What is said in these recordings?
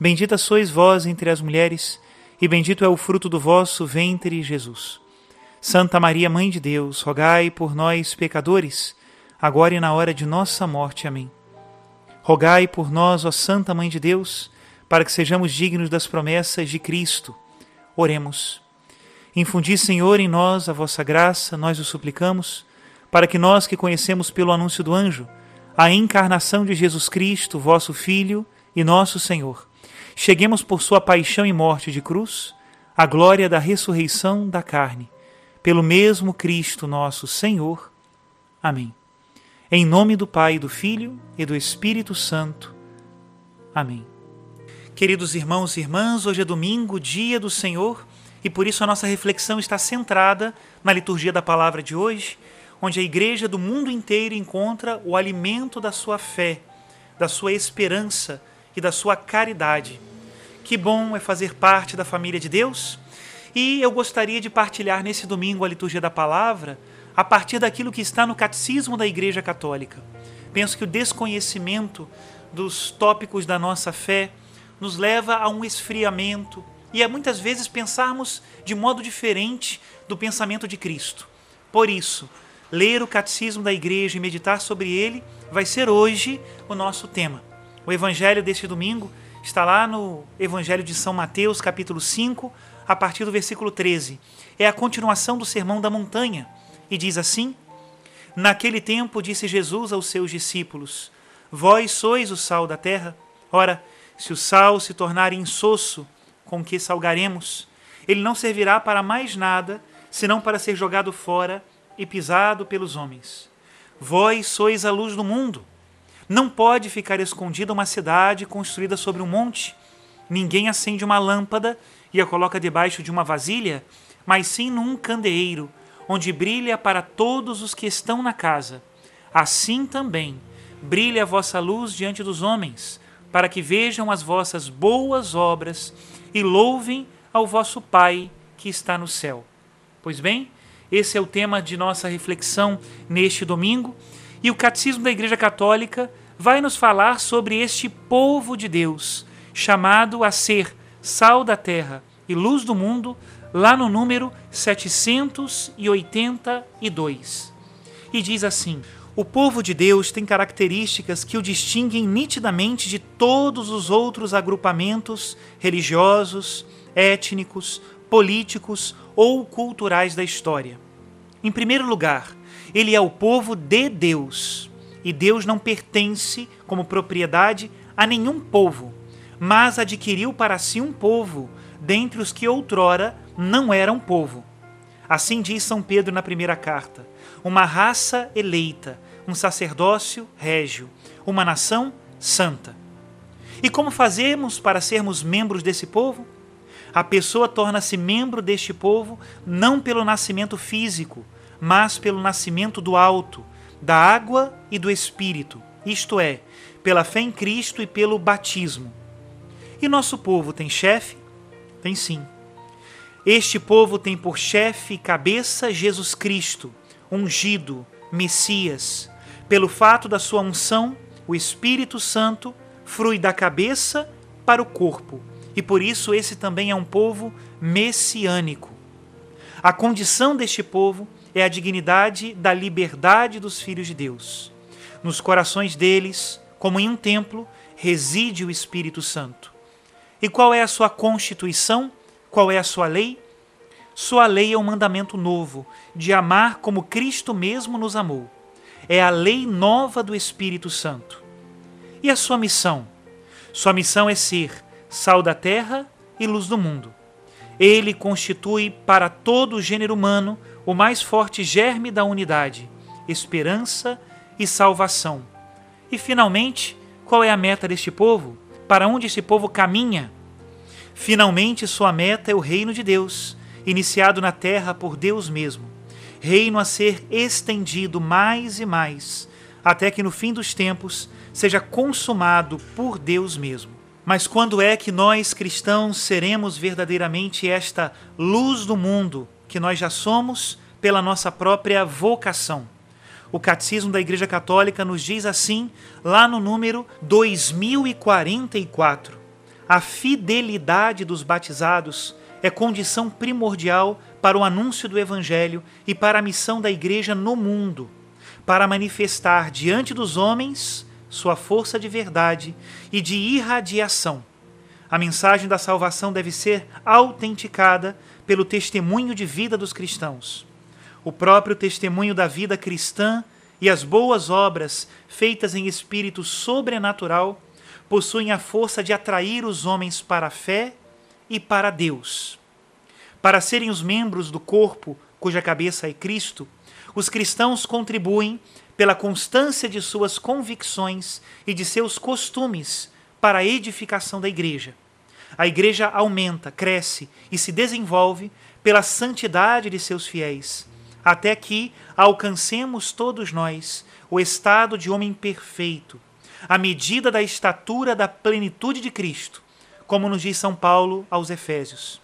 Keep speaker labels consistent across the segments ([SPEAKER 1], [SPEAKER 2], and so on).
[SPEAKER 1] Bendita sois vós entre as mulheres, e bendito é o fruto do vosso ventre, Jesus. Santa Maria, Mãe de Deus, rogai por nós, pecadores, agora e na hora de nossa morte. Amém. Rogai por nós, ó Santa Mãe de Deus, para que sejamos dignos das promessas de Cristo. Oremos. Infundi, Senhor, em nós a vossa graça, nós o suplicamos, para que nós que conhecemos pelo anúncio do anjo a encarnação de Jesus Cristo, vosso Filho e nosso Senhor, cheguemos por sua paixão e morte de cruz à glória da ressurreição da carne, pelo mesmo Cristo nosso Senhor. Amém. Em nome do Pai, do Filho e do Espírito Santo. Amém. Queridos irmãos e irmãs, hoje é domingo, dia do Senhor, e por isso a nossa reflexão está centrada na liturgia da palavra de hoje, onde a igreja do mundo inteiro encontra o alimento da sua fé, da sua esperança e da sua caridade. Que bom é fazer parte da família de Deus. E eu gostaria de partilhar nesse domingo a liturgia da palavra a partir daquilo que está no catecismo da Igreja Católica. Penso que o desconhecimento dos tópicos da nossa fé nos leva a um esfriamento e a muitas vezes pensarmos de modo diferente do pensamento de Cristo. Por isso, ler o catecismo da Igreja e meditar sobre ele vai ser hoje o nosso tema. O evangelho deste domingo está lá no Evangelho de São Mateus, capítulo 5, a partir do versículo 13. É a continuação do Sermão da Montanha e diz assim: Naquele tempo disse Jesus aos seus discípulos: Vós sois o sal da terra. Ora, se o sal se tornar insosso, com que salgaremos? Ele não servirá para mais nada, senão para ser jogado fora e pisado pelos homens. Vós sois a luz do mundo. Não pode ficar escondida uma cidade construída sobre um monte. Ninguém acende uma lâmpada e a coloca debaixo de uma vasilha, mas sim num candeeiro, onde brilha para todos os que estão na casa. Assim também brilha a vossa luz diante dos homens, para que vejam as vossas boas obras e louvem ao vosso Pai que está no céu. Pois bem, esse é o tema de nossa reflexão neste domingo, e o Catecismo da Igreja Católica vai nos falar sobre este povo de Deus, chamado a ser sal da terra e luz do mundo, lá no número 782. E diz assim: O povo de Deus tem características que o distinguem nitidamente de todos os outros agrupamentos religiosos, étnicos, políticos ou culturais da história. Em primeiro lugar, ele é o povo de Deus e Deus não pertence como propriedade a nenhum povo, mas adquiriu para si um povo, dentre os que outrora não eram povo. Assim diz São Pedro na primeira carta: uma raça eleita, um sacerdócio régio, uma nação santa. E como fazemos para sermos membros desse povo? A pessoa torna-se membro deste povo não pelo nascimento físico, mas pelo nascimento do alto, da água e do Espírito, isto é, pela fé em Cristo e pelo batismo. E nosso povo tem chefe? Tem sim. Este povo tem por chefe e cabeça Jesus Cristo, ungido, Messias. Pelo fato da sua unção, o Espírito Santo frui da cabeça para o corpo, e por isso esse também é um povo messiânico. A condição deste povo é a dignidade da liberdade dos filhos de Deus. Nos corações deles, como em um templo, reside o Espírito Santo. E qual é a sua constituição? Qual é a sua lei? Sua lei é um mandamento novo, de amar como Cristo mesmo nos amou. É a lei nova do Espírito Santo. E a sua missão? Sua missão é ser sal da terra e luz do mundo. Ele constitui para todo o gênero humano o mais forte germe da unidade, esperança e salvação. E finalmente, qual é a meta deste povo? Para onde esse povo caminha? Finalmente, sua meta é o reino de Deus, iniciado na terra por Deus mesmo. Reino a ser estendido mais e mais, até que no fim dos tempos seja consumado por Deus mesmo. Mas quando é que nós cristãos seremos verdadeiramente esta luz do mundo que nós já somos pela nossa própria vocação? O Catecismo da Igreja Católica nos diz assim, lá no número 2044. A fidelidade dos batizados é condição primordial para o anúncio do Evangelho e para a missão da Igreja no mundo, para manifestar diante dos homens sua força de verdade e de irradiação. A mensagem da salvação deve ser autenticada pelo testemunho de vida dos cristãos. O próprio testemunho da vida cristã e as boas obras feitas em espírito sobrenatural possuem a força de atrair os homens para a fé e para Deus. Para serem os membros do corpo cuja cabeça é Cristo, os cristãos contribuem pela constância de suas convicções e de seus costumes para a edificação da igreja. A igreja aumenta, cresce e se desenvolve pela santidade de seus fiéis, até que alcancemos todos nós o estado de homem perfeito, à medida da estatura da plenitude de Cristo, como nos diz São Paulo aos Efésios.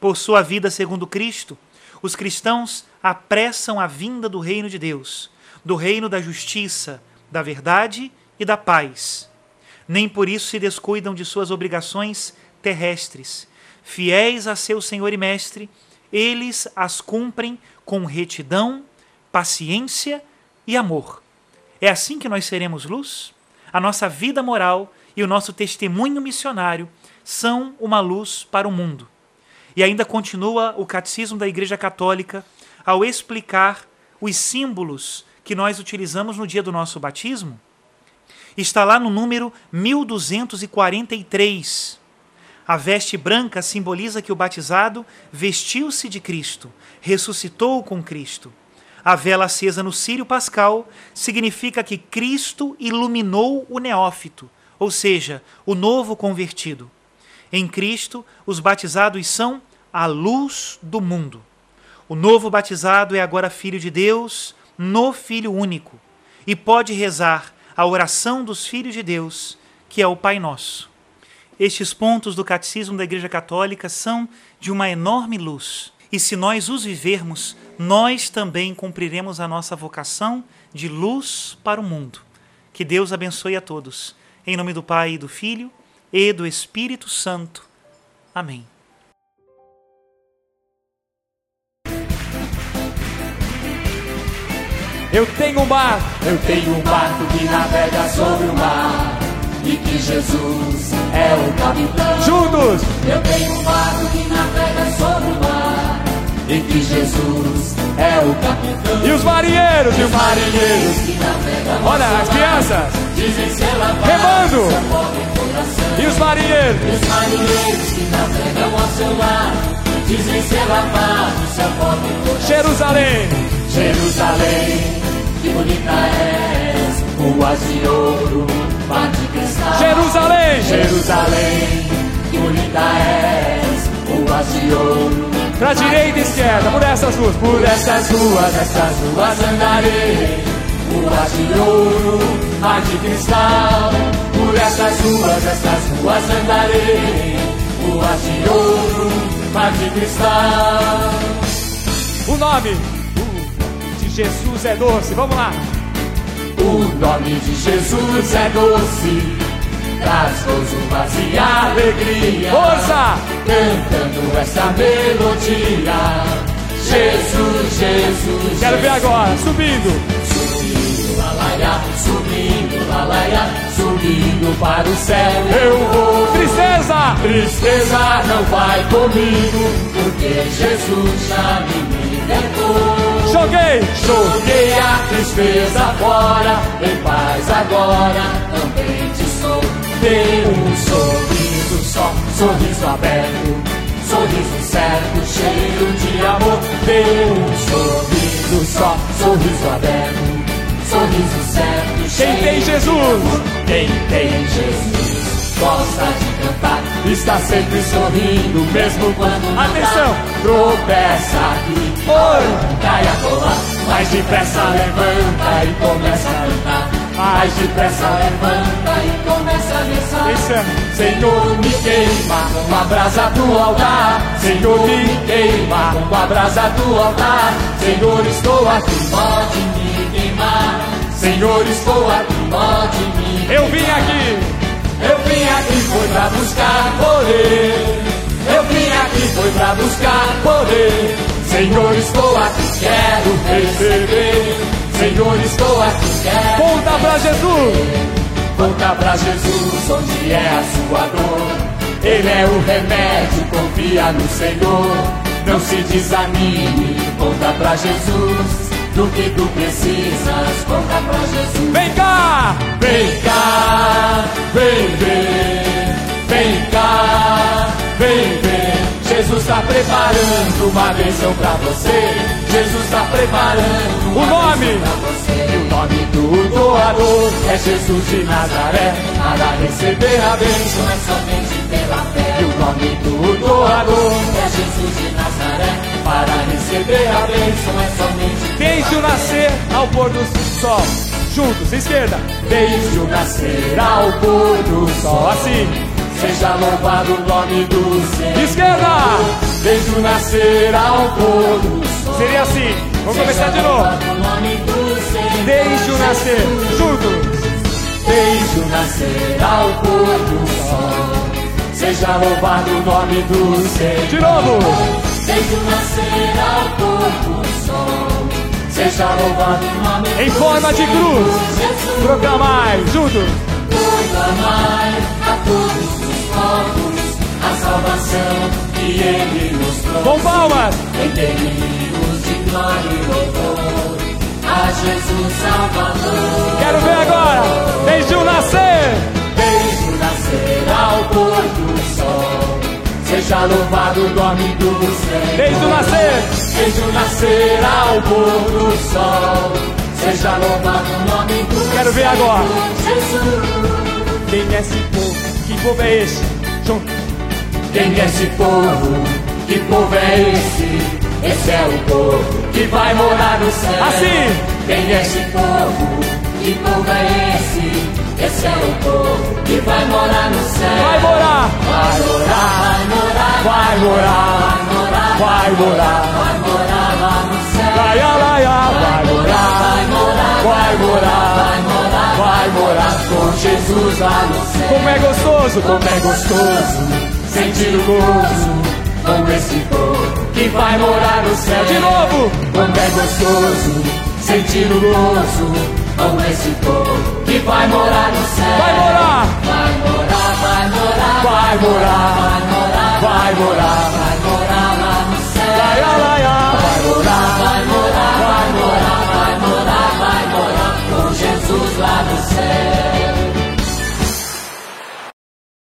[SPEAKER 1] Por sua vida segundo Cristo, os cristãos apressam a vinda do reino de Deus, do reino da justiça, da verdade e da paz. Nem por isso se descuidam de suas obrigações terrestres. Fiéis a seu Senhor e Mestre, eles as cumprem com retidão, paciência e amor. É assim que nós seremos luz? a nossa vida moral e o nosso testemunho missionário são uma luz para o mundo. E ainda continua o Catecismo da Igreja Católica ao explicar os símbolos que nós utilizamos no dia do nosso batismo. Está lá no número 1243. A veste branca simboliza que o batizado vestiu-se de Cristo, ressuscitou com Cristo. A vela acesa no Círio Pascal significa que Cristo iluminou o neófito, ou seja, o novo convertido. Em Cristo, os batizados são a luz do mundo. O novo batizado é agora filho de Deus, no Filho único, e pode rezar a oração dos filhos de Deus, que é o Pai Nosso. Estes pontos do Catecismo da Igreja Católica são de uma enorme luz e se nós os vivermos, nós também cumpriremos a nossa vocação de luz para o mundo. Que Deus abençoe a todos. Em nome do Pai, e do Filho e do Espírito Santo. Amém.
[SPEAKER 2] Eu tenho um barco,
[SPEAKER 3] eu tenho um barco que navega sobre o mar e que Jesus é o capitão.
[SPEAKER 2] Juntos!
[SPEAKER 3] Eu tenho um barco que navega sobre o mar e que Jesus é o capitão.
[SPEAKER 2] E os marinheiros,
[SPEAKER 3] e os marinheiros que navegam
[SPEAKER 2] Olha, as crianças
[SPEAKER 3] dizem ser lavados,
[SPEAKER 2] remando. E os marinheiros,
[SPEAKER 3] e os marinheiros que navegam ao seu lado dizem ser lavados, seu pobre coração.
[SPEAKER 2] Jerusalém,
[SPEAKER 3] Jerusalém, que bonita és, ruas de ouro, mar de cristal.
[SPEAKER 2] Jerusalém,
[SPEAKER 3] Jerusalém, que bonita és, ruas de ouro
[SPEAKER 2] Pra direita e esquerda, por essas ruas,
[SPEAKER 3] por essas ruas, essas ruas andarei. Ruas de ouro, mar de cristal. Por essas ruas, essas ruas andarei. Ruas de ouro, mar de cristal.
[SPEAKER 2] O nome Jesus é doce, vamos lá.
[SPEAKER 3] O nome de Jesus é doce traz gozo, paz e alegria.
[SPEAKER 2] Força!
[SPEAKER 3] Cantando essa melodia. Jesus, Jesus.
[SPEAKER 2] Quero
[SPEAKER 3] Jesus.
[SPEAKER 2] ver agora, subindo.
[SPEAKER 3] Subindo, lalaia, subindo, lalaia, subindo. indo para o céu.
[SPEAKER 2] Eu vou. Tristeza!
[SPEAKER 3] Tristeza não vai comigo, porque Jesus já me libertou.
[SPEAKER 2] Joguei!
[SPEAKER 3] Joguei a tristeza fora, em paz agora, contente sou. Dei um sorriso só, sorriso aberto, sorriso certo, cheio de amor. Dei um sorriso só, sorriso aberto, sorriso certo, cheio
[SPEAKER 2] Quem tem
[SPEAKER 3] de
[SPEAKER 2] Jesus?
[SPEAKER 3] amor. Quem tem Jesus gosta de cantar, está sempre sorrindo, mesmo quando
[SPEAKER 2] Atenção!
[SPEAKER 3] dá. Tropeça aqui,
[SPEAKER 2] Oi!
[SPEAKER 3] cai a colar, mais depressa levanta e começa a cantar. Mais depressa levanta e começa a dançar.
[SPEAKER 2] Pensando.
[SPEAKER 3] Senhor, me queima com a brasa do altar. Senhor, me queima com a brasa do altar. Senhor, estou aqui, pode me queimar. Senhor, estou aqui, pode me
[SPEAKER 2] Eu vim aqui!
[SPEAKER 3] Vim aqui foi pra buscar poder. Eu vim aqui foi pra buscar poder. Senhor, estou aqui, quero receber. Senhor, estou aqui, quero
[SPEAKER 2] Conta pra Jesus!
[SPEAKER 3] Volta pra Jesus, onde é a sua dor. Ele é o remédio, confia no Senhor. Não se desanime, volta pra Jesus. Do que tu precisas, volta pra Jesus.
[SPEAKER 2] Vem cá!
[SPEAKER 3] Vem cá, vem ver, vem cá, vem ver. Jesus está preparando uma bênção pra você. Jesus está preparando uma
[SPEAKER 2] O nome?
[SPEAKER 3] bênção pra você. E o nome do doador é Jesus de Nazaré. Para receber a bênção é somente pela fé. E o nome do doador é Jesus de Nazaré. Para receber a bênção é somente pela
[SPEAKER 2] Desde o nascer ao pôr do sol. Juntos, esquerda.
[SPEAKER 3] Desde o nascer ao pôr do sol
[SPEAKER 2] Assim.
[SPEAKER 3] Seja louvado o nome do Senhor
[SPEAKER 2] Esquerda!
[SPEAKER 3] Desde o nascer ao pôr do sol
[SPEAKER 2] Seria assim. Vamos começar de novo. Desde o nascer. Juntos.
[SPEAKER 3] Desde o nascer ao pôr do sol Seja louvado o nome do Senhor
[SPEAKER 2] De novo.
[SPEAKER 3] Desde o nascer ao pôr do sol Seja louvado o nome
[SPEAKER 2] Em forma de cruz. Proclamai. Juntos.
[SPEAKER 3] proclamai a todos os povos a salvação que ele nos trouxe.
[SPEAKER 2] Com palmas.
[SPEAKER 3] Entenimos de glória e louvor a Jesus Salvador.
[SPEAKER 2] Quero ver agora. Desde o nascer.
[SPEAKER 3] Desde o nascer ao pôr do sol, seja louvado o nome do Senhor.
[SPEAKER 2] Desde o nascer.
[SPEAKER 3] Desde o nascer ao pôr do sol, seja louvado o nome do
[SPEAKER 2] Quero ver agora.
[SPEAKER 3] Jesus.
[SPEAKER 2] Quem é esse povo? Que povo é esse? Juntos.
[SPEAKER 3] Quem é esse povo? Que povo é esse? Esse é o povo que vai morar no céu.
[SPEAKER 2] Assim.
[SPEAKER 3] Quem é esse povo? Que povo é esse? Esse é o povo que vai morar no céu.
[SPEAKER 2] Vai morar.
[SPEAKER 3] Vai morar, vai morar,
[SPEAKER 2] Vai morar.
[SPEAKER 3] vai morar,
[SPEAKER 2] Vai morar.
[SPEAKER 3] vai morar lá no céu.
[SPEAKER 2] Laia, laia. Vai morar.
[SPEAKER 3] Vai morar,
[SPEAKER 2] Vai morar.
[SPEAKER 3] vai morar, vai morar com Jesus lá no céu.
[SPEAKER 2] Como é gostoso.
[SPEAKER 3] Como é gostoso sentir o gozo com esse povo que vai morar no céu.
[SPEAKER 2] De novo.
[SPEAKER 3] Como é gostoso sentir o gozo com esse povo que vai morar no céu.
[SPEAKER 2] Vai morar.
[SPEAKER 3] Vai morar, vai morar,
[SPEAKER 2] Vai morar.
[SPEAKER 3] vai morar,
[SPEAKER 2] Vai morar.
[SPEAKER 3] vai morar lá no céu. Vai morar, vai morar, vai morar, vai morar, vai morar com Jesus lá no céu.